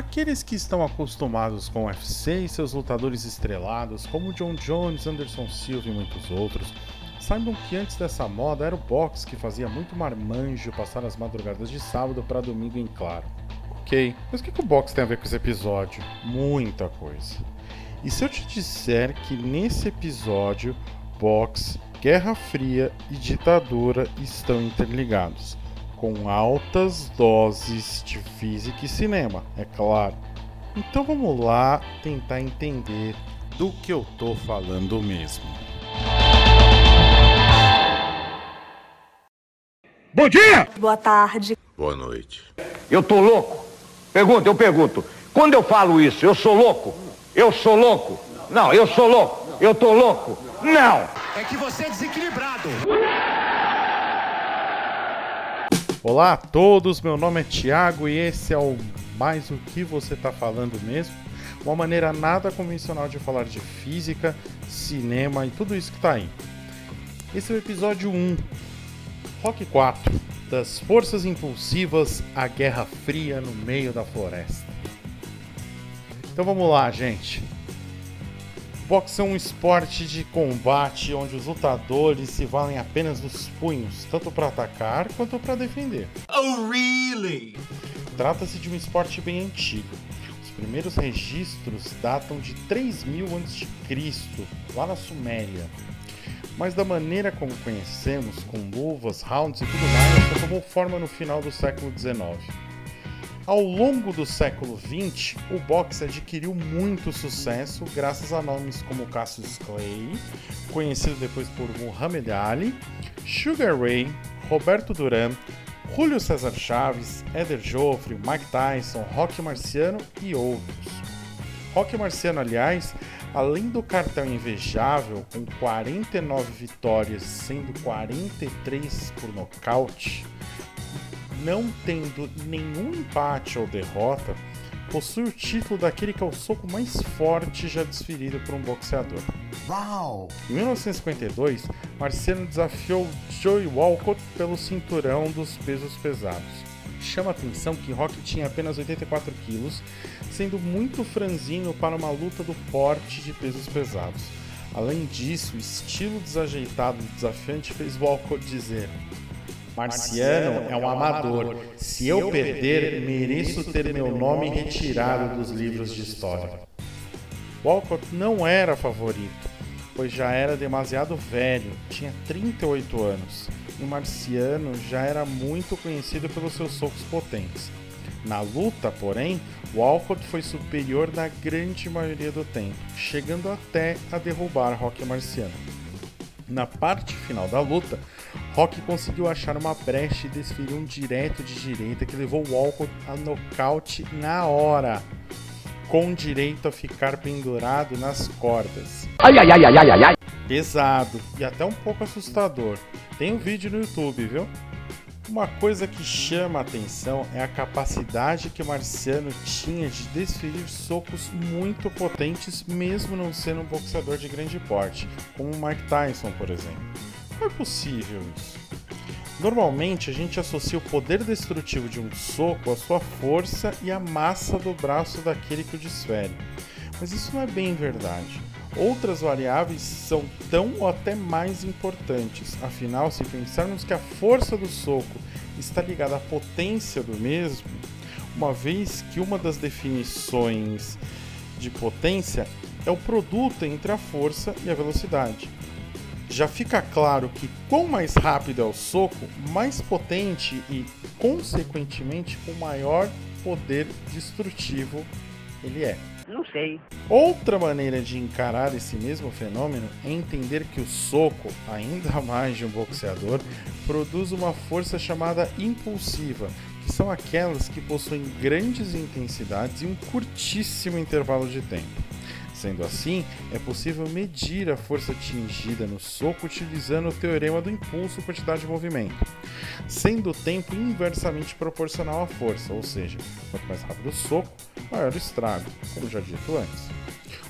Aqueles que estão acostumados com o UFC e seus lutadores estrelados, como John Jones, Anderson Silva e muitos outros, saibam que antes dessa moda era o boxe que fazia muito marmanjo passar as madrugadas de sábado para domingo em claro. Ok, mas o que, que o boxe tem a ver com esse episódio? Muita coisa. E se eu te disser que nesse episódio, boxe, Guerra Fria e ditadura estão interligados? Com altas doses de física e cinema, é claro. Então vamos lá tentar entender do que eu tô falando mesmo. Bom dia! Boa tarde. Boa noite. Eu tô louco? Pergunta, eu pergunto. Quando eu falo isso, eu sou louco? Eu sou louco? Não, eu sou louco. Eu tô louco? Não! É que você é desequilibrado. Olá a todos, meu nome é Thiago e esse é o Mais o que você tá falando mesmo? Uma maneira nada convencional de falar de física, cinema e tudo isso que tá aí. Esse é o episódio 1, Rock 4, das forças impulsivas à Guerra Fria no meio da floresta. Então vamos lá, gente. Boxe é um esporte de combate onde os lutadores se valem apenas dos punhos, tanto para atacar quanto para defender. Oh, really? Trata-se de um esporte bem antigo. Os primeiros registros datam de 3000 a.C., lá na Suméria. Mas da maneira como conhecemos, com luvas, rounds e tudo mais, só tomou forma no final do século XIX. Ao longo do século XX, o boxe adquiriu muito sucesso graças a nomes como Cassius Clay, conhecido depois por Muhammad Ali, Sugar Ray, Roberto Duran, Julio César Chaves, Eder Joffre, Mike Tyson, Rock Marciano e outros. Rock Marciano, aliás, além do cartel invejável, com 49 vitórias, sendo 43 por nocaute, não tendo nenhum empate ou derrota, possui o título daquele que é o soco mais forte já desferido por um boxeador. Uau! Em 1952, Marciano desafiou Joey Walcott pelo cinturão dos pesos pesados. Chama a atenção que Rock tinha apenas 84 quilos, sendo muito franzino para uma luta do porte de pesos pesados. Além disso, o estilo desajeitado do desafiante fez Walcott dizer: Marciano é um amador. Se eu perder, mereço ter meu nome retirado dos livros de história. Walcott não era favorito, pois já era demasiado velho, tinha 38 anos, e Marciano já era muito conhecido pelos seus socos potentes. Na luta, porém, Walcott foi superior na grande maioria do tempo, chegando até a derrubar Rock Marciano. Na parte final da luta, Rock conseguiu achar uma brecha e desferiu um direto de direita que levou Walcott a nocaute na hora, com direito a ficar pendurado nas cordas. Ai, ai, ai, ai, ai, ai. Pesado e até um pouco assustador. Tem um vídeo no YouTube, viu? Uma coisa que chama a atenção é a capacidade que Marciano tinha de desferir socos muito potentes, mesmo não sendo um boxeador de grande porte, como Mike Tyson, por exemplo. Como é possível isso? Normalmente a gente associa o poder destrutivo de um soco à sua força e à massa do braço daquele que o desfere. Mas isso não é bem verdade. Outras variáveis são tão ou até mais importantes. Afinal, se pensarmos que a força do soco está ligada à potência do mesmo, uma vez que uma das definições de potência é o produto entre a força e a velocidade. Já fica claro que quanto mais rápido é o soco, mais potente e, consequentemente, com maior poder destrutivo ele é. Não sei. Outra maneira de encarar esse mesmo fenômeno é entender que o soco, ainda mais de um boxeador, produz uma força chamada impulsiva, que são aquelas que possuem grandes intensidades e um curtíssimo intervalo de tempo. Sendo assim, é possível medir a força atingida no soco utilizando o teorema do impulso quantidade de movimento, sendo o tempo inversamente proporcional à força, ou seja, quanto mais rápido o soco, maior o estrago, como já dito antes.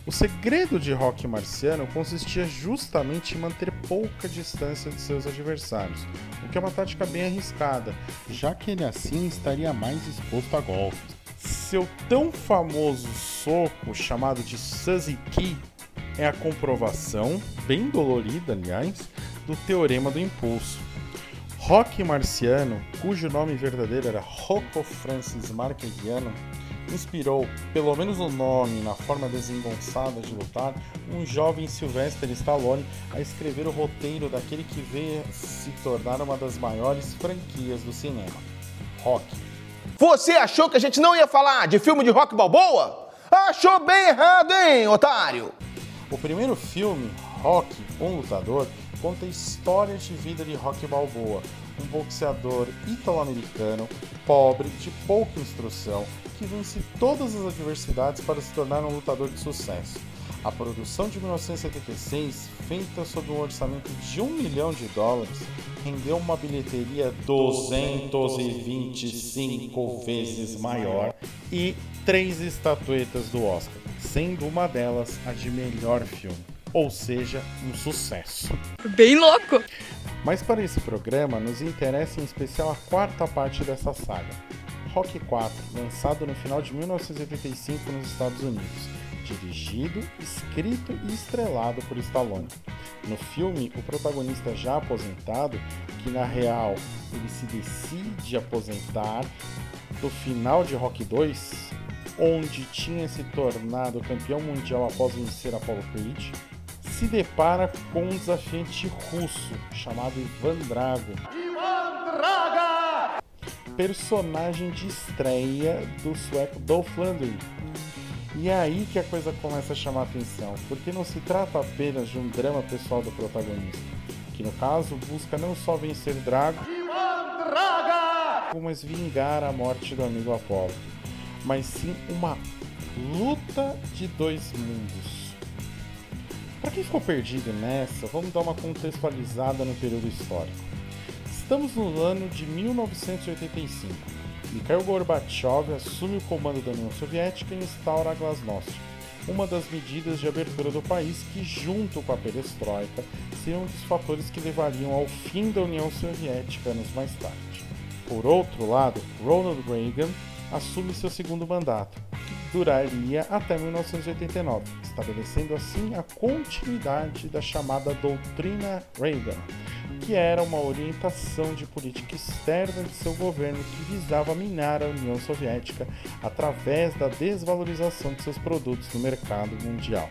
O segredo de Rock Marciano consistia justamente em manter pouca distância de seus adversários, o que é uma tática bem arriscada, já que ele assim estaria mais exposto a golpes. Seu tão famoso soco, chamado de Suzy Key, é a comprovação, bem dolorida aliás, do teorema do impulso. Rock Marciano, cujo nome verdadeiro era Rocco Francis Marquesiano, inspirou, pelo menos o nome na forma desengonçada de lutar, um jovem Sylvester Stallone a escrever o roteiro daquele que veio se tornar uma das maiores franquias do cinema, Rock. Você achou que a gente não ia falar de filme de rock balboa? Achou bem errado, hein, otário? O primeiro filme, Rock, um lutador, conta a história de vida de Rock Balboa, um boxeador italo-americano, pobre, de pouca instrução, que vence todas as adversidades para se tornar um lutador de sucesso. A produção de 1976, feita sob um orçamento de um milhão de dólares, rendeu uma bilheteria 225 vezes maior e três estatuetas do Oscar, sendo uma delas a de melhor filme, ou seja, um sucesso. Bem louco! Mas para esse programa nos interessa em especial a quarta parte dessa saga, Rock 4, lançado no final de 1985 nos Estados Unidos, dirigido, escrito e estrelado por Stallone. No filme, o protagonista já aposentado, que na real ele se decide aposentar do final de Rock 2, onde tinha se tornado campeão mundial após vencer Apollo Creed, se depara com um desafiante russo chamado Ivan Drago. Ivan Draga! Personagem de estreia do sueco Dolph Lundgren. E é aí que a coisa começa a chamar atenção, porque não se trata apenas de um drama pessoal do protagonista, que no caso busca não só vencer Drago, mas vingar a morte do amigo Apollo, mas sim uma luta de dois mundos. Para quem ficou perdido nessa, vamos dar uma contextualizada no período histórico. Estamos no ano de 1985. Mikhail Gorbachev assume o comando da União Soviética e instaura a Glasnost, uma das medidas de abertura do país que, junto com a perestroika, seriam um dos fatores que levariam ao fim da União Soviética anos mais tarde. Por outro lado, Ronald Reagan assume seu segundo mandato, que duraria até 1989, estabelecendo assim a continuidade da chamada Doutrina Reagan, que era uma orientação de política externa de seu governo que visava minar a União Soviética através da desvalorização de seus produtos no mercado mundial.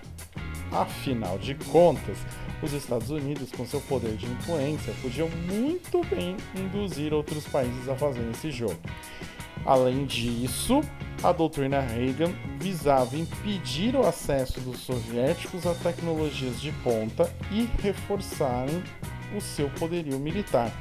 Afinal de contas, os Estados Unidos, com seu poder de influência, podiam muito bem induzir outros países a fazerem esse jogo. Além disso, a doutrina Reagan visava impedir o acesso dos soviéticos a tecnologias de ponta e reforçarem o seu poderio militar,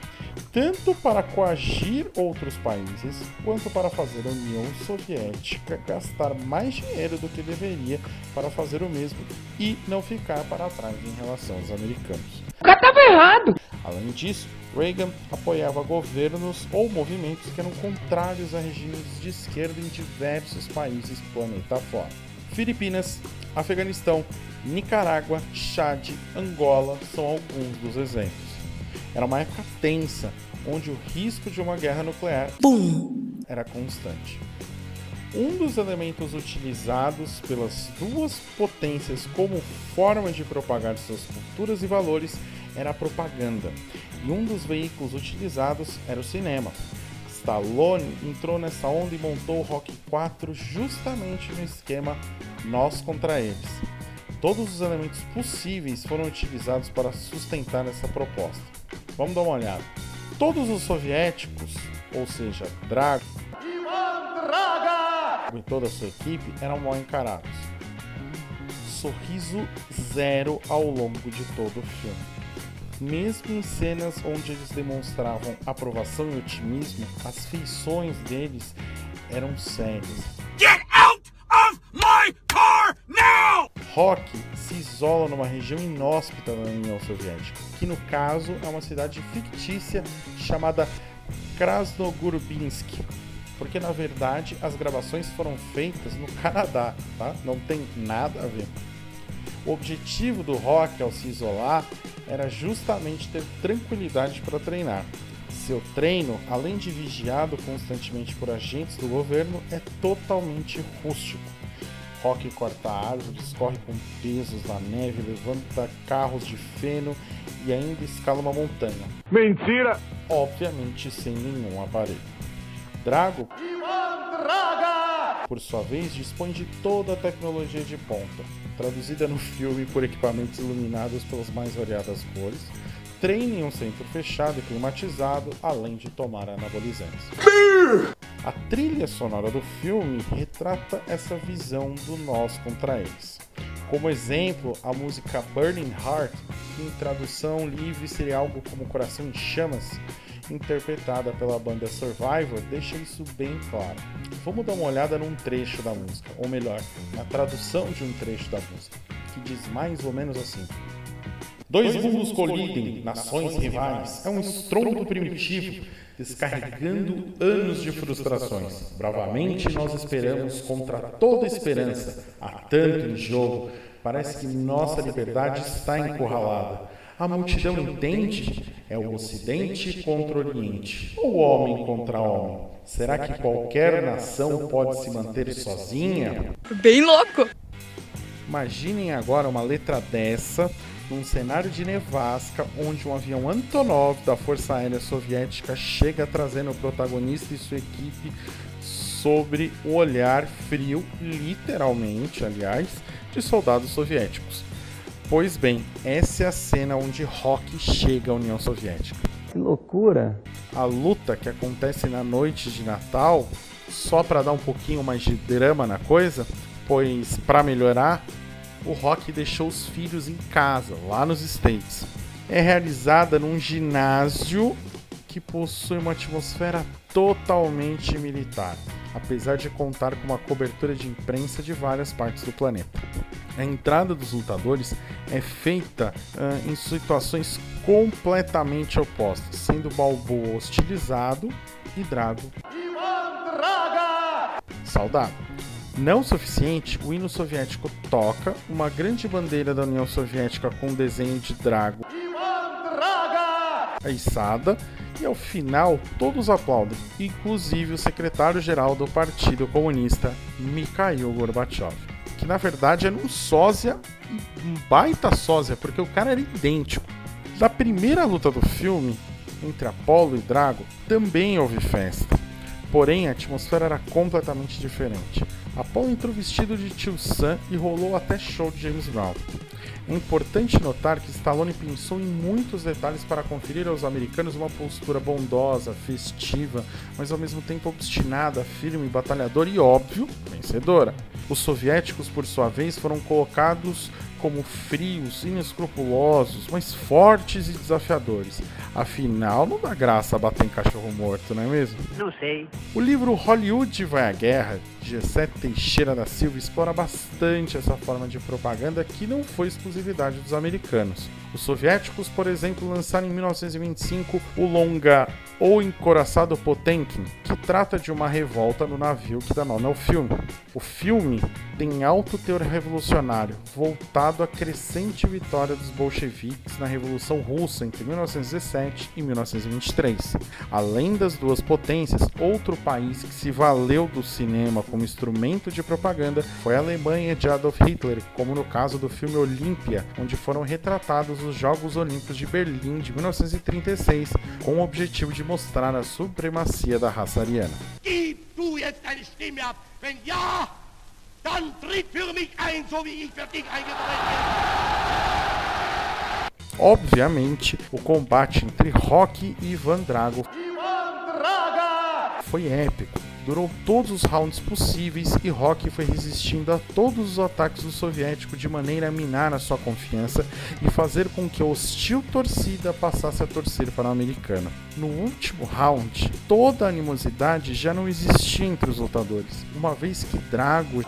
tanto para coagir outros países, quanto para fazer a União Soviética gastar mais dinheiro do que deveria para fazer o mesmo e não ficar para trás em relação aos americanos. O cara estava errado! Além disso, Reagan apoiava governos ou movimentos que eram contrários a regimes de esquerda em diversos países planeta fora. Filipinas, Afeganistão, Nicarágua, Chad, Angola são alguns dos exemplos. Era uma época tensa, onde o risco de uma guerra nuclear Boom. era constante. Um dos elementos utilizados pelas duas potências como forma de propagar suas culturas e valores era a propaganda, e um dos veículos utilizados era o cinema. Stallone entrou nessa onda e montou o Rock 4 justamente no esquema nós contra eles. Todos os elementos possíveis foram utilizados para sustentar essa proposta. Vamos dar uma olhada. Todos os soviéticos, ou seja, Drago e toda a sua equipe, eram mal encarados. Sorriso zero ao longo de todo o filme. Mesmo em cenas onde eles demonstravam aprovação e otimismo, as feições deles eram sérias. Rock se isola numa região inóspita da União Soviética, que no caso é uma cidade fictícia chamada Krasnogorsk, porque na verdade as gravações foram feitas no Canadá, tá? Não tem nada a ver. O objetivo do Rock ao se isolar era justamente ter tranquilidade para treinar. Seu treino, além de vigiado constantemente por agentes do governo, é totalmente rústico. Rock corta árvores, corre com pesos na neve, levanta carros de feno e ainda escala uma montanha. Mentira! Obviamente sem nenhum aparelho. Drago, por sua vez, dispõe de toda a tecnologia de ponta, traduzida no filme por equipamentos iluminados pelas mais variadas cores, treina em um centro fechado e climatizado, além de tomar anabolizantes. A trilha sonora do filme retrata essa visão do nós contra eles. Como exemplo, a música Burning Heart, que em tradução livre seria algo como Coração em Chamas, interpretada pela banda Survivor, deixa isso bem claro. Vamos dar uma olhada num trecho da música, ou melhor, na tradução de um trecho da música, que diz mais ou menos assim: Dois mundos colidem, nações rivais, é um estrondo primitivo, descarregando anos de frustrações. Bravamente nós esperamos contra toda esperança. Há tanto em jogo, parece que nossa liberdade está encurralada. A multidão entende? É o Ocidente contra o Oriente, ou homem contra homem. Será que qualquer nação pode se manter sozinha? Bem louco. Imaginem agora uma letra dessa num cenário de nevasca, onde um avião Antonov da Força Aérea Soviética chega trazendo o protagonista e sua equipe sobre o olhar frio, literalmente, aliás, de soldados soviéticos. Pois bem, essa é a cena onde Rock chega à União Soviética. Que loucura! A luta que acontece na noite de Natal, só para dar um pouquinho mais de drama na coisa, pois para melhorar, o Rock deixou os filhos em casa, lá nos States. É realizada num ginásio que possui uma atmosfera totalmente militar, apesar de contar com uma cobertura de imprensa de várias partes do planeta. A entrada dos lutadores é feita uh, em situações completamente opostas, sendo Balboa hostilizado e Drago saudado. Não suficiente, o hino soviético toca uma grande bandeira da União Soviética com desenho de Drago a içada e ao final todos aplaudem, inclusive o secretário-geral do Partido Comunista, Mikhail Gorbachev, que na verdade era um sósia, um baita sósia, porque o cara era idêntico. Da primeira luta do filme, entre Apollo e Drago, também houve festa. Porém, a atmosfera era completamente diferente. Apollo entrou vestido de tio Sam e rolou até show de James Brown. É importante notar que Stallone pensou em muitos detalhes para conferir aos americanos uma postura bondosa, festiva, mas ao mesmo tempo obstinada, firme, batalhadora e, óbvio, vencedora. Os soviéticos, por sua vez, foram colocados como frios, inescrupulosos, mas fortes e desafiadores. Afinal, não dá graça bater em cachorro morto, não é mesmo? Não sei. O livro Hollywood Vai à Guerra, de Gessé Teixeira da Silva, explora bastante essa forma de propaganda que não foi exclusividade dos americanos. Os soviéticos, por exemplo, lançaram em 1925 o longa O Encoraçado Potemkin, que trata de uma revolta no navio que dá nome ao filme. O filme tem alto teor revolucionário, voltado à crescente vitória dos bolcheviques na Revolução Russa entre 1917 e 1923. Além das duas potências, outro país que se valeu do cinema como instrumento de propaganda foi a Alemanha de Adolf Hitler, como no caso do filme Olímpia, onde foram retratados os Jogos Olímpicos de Berlim de 1936, com o objetivo de mostrar a supremacia da raça ariana. Jetzt dann tritt für mich ein, so wie ich für dich eingetreten bin. Obviamente, o combate entre Rock e Ivan Drago foi épico. Durou todos os rounds possíveis e Rock foi resistindo a todos os ataques do soviético de maneira a minar a sua confiança e fazer com que a hostil torcida passasse a torcer para o americano. No último round, toda a animosidade já não existia entre os lutadores, uma vez que Drago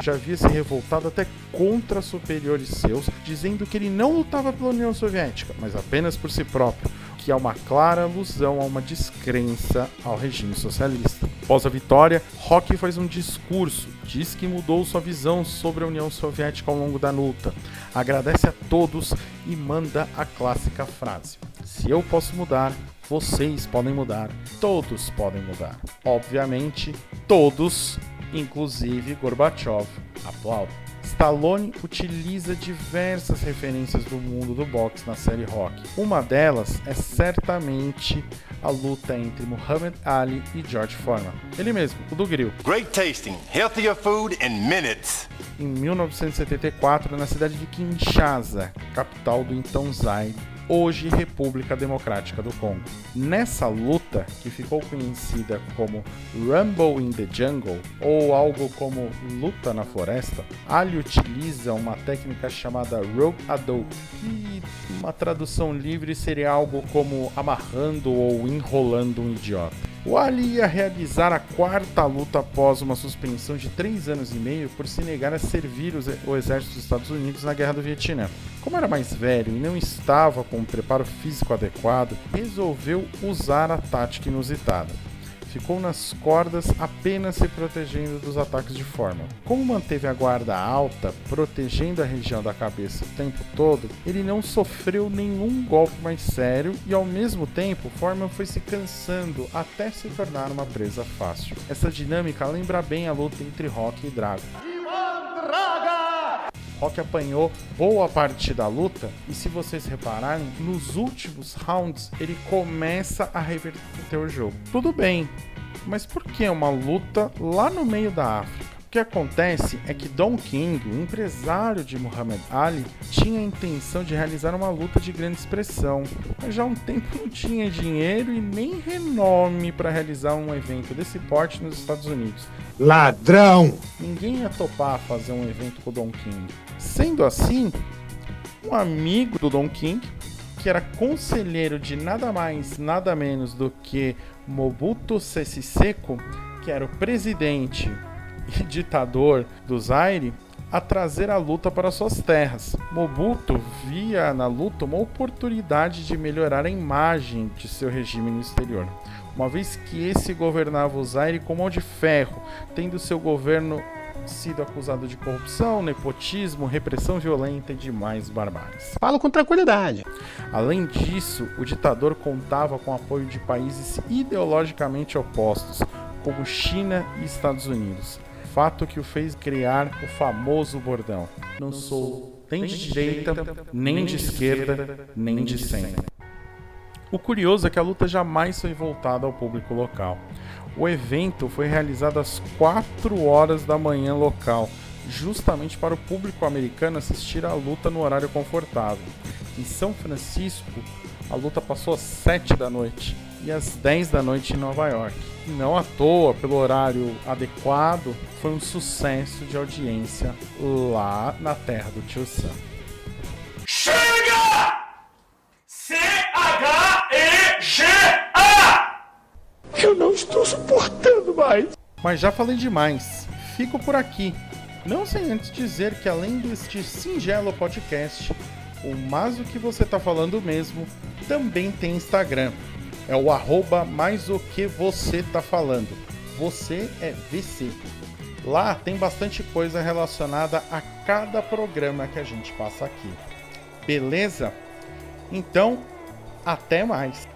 já havia se revoltado até contra superiores seus, dizendo que ele não lutava pela União Soviética, mas apenas por si próprio, que é uma clara alusão a uma descrença ao regime socialista. Após a vitória, Rock faz um discurso, diz que mudou sua visão sobre a União Soviética ao longo da luta, agradece a todos e manda a clássica frase: Se eu posso mudar, vocês podem mudar, todos podem mudar. Obviamente, todos, inclusive Gorbachev, aplaudem. Stallone utiliza diversas referências do mundo do boxe na série Rock. Uma delas é certamente a luta entre Muhammad Ali e George Foreman. Ele mesmo, o do grill. Great tasting, healthier food in minutes. Em 1974, na cidade de Kinshasa, capital do então Zaire, hoje República Democrática do Congo. Nessa luta, que ficou conhecida como Rumble in the Jungle ou algo como Luta na Floresta, Ali utiliza uma técnica chamada Rope Ado, que uma tradução livre seria algo como amarrando ou enrolando um idiota. O Ali ia realizar a quarta luta após uma suspensão de três anos e meio por se negar a servir o exército dos Estados Unidos na Guerra do Vietnã. Como era mais velho e não estava com um preparo físico adequado, resolveu usar a tática inusitada ficou nas cordas apenas se protegendo dos ataques de Forman. Como manteve a guarda alta, protegendo a região da cabeça o tempo todo, ele não sofreu nenhum golpe mais sério e ao mesmo tempo Forman foi se cansando até se tornar uma presa fácil. Essa dinâmica lembra bem a luta entre Rock e Drago. Rock apanhou boa parte da luta e se vocês repararem, nos últimos rounds ele começa a reverter o jogo. Tudo bem, mas por que uma luta lá no meio da África? O que acontece é que Don King, o empresário de Muhammad Ali, tinha a intenção de realizar uma luta de grande expressão, mas já há um tempo não tinha dinheiro e nem renome para realizar um evento desse porte nos Estados Unidos. Ladrão! Ninguém ia topar fazer um evento com o Don King. Sendo assim, um amigo do Don King, que era conselheiro de nada mais, nada menos do que Mobutu Sese Seko, que era o presidente e ditador do Zaire, a trazer a luta para suas terras. Mobutu via na luta uma oportunidade de melhorar a imagem de seu regime no exterior, uma vez que esse governava o Zaire com mão de ferro, tendo seu governo sido acusado de corrupção, nepotismo, repressão violenta e demais barbáries. Falo com tranquilidade. Além disso, o ditador contava com o apoio de países ideologicamente opostos, como China e Estados Unidos fato que o fez criar o famoso bordão: Não sou nem de direita, nem de esquerda, nem de centro. O curioso é que a luta jamais foi voltada ao público local. O evento foi realizado às 4 horas da manhã local, justamente para o público americano assistir à luta no horário confortável. Em São Francisco, a luta passou às 7 da noite e às 10 da noite em Nova York. Não à toa, pelo horário adequado, foi um sucesso de audiência lá na terra do Tio Sam. Chega! C-H-E-G-A! Suportando mais. Mas já falei demais. Fico por aqui. Não sem antes dizer que além deste singelo podcast, o Mas o que você tá falando mesmo também tem Instagram. É o arroba mais o que você tá falando. Você é VC. Lá tem bastante coisa relacionada a cada programa que a gente passa aqui. Beleza? Então, até mais.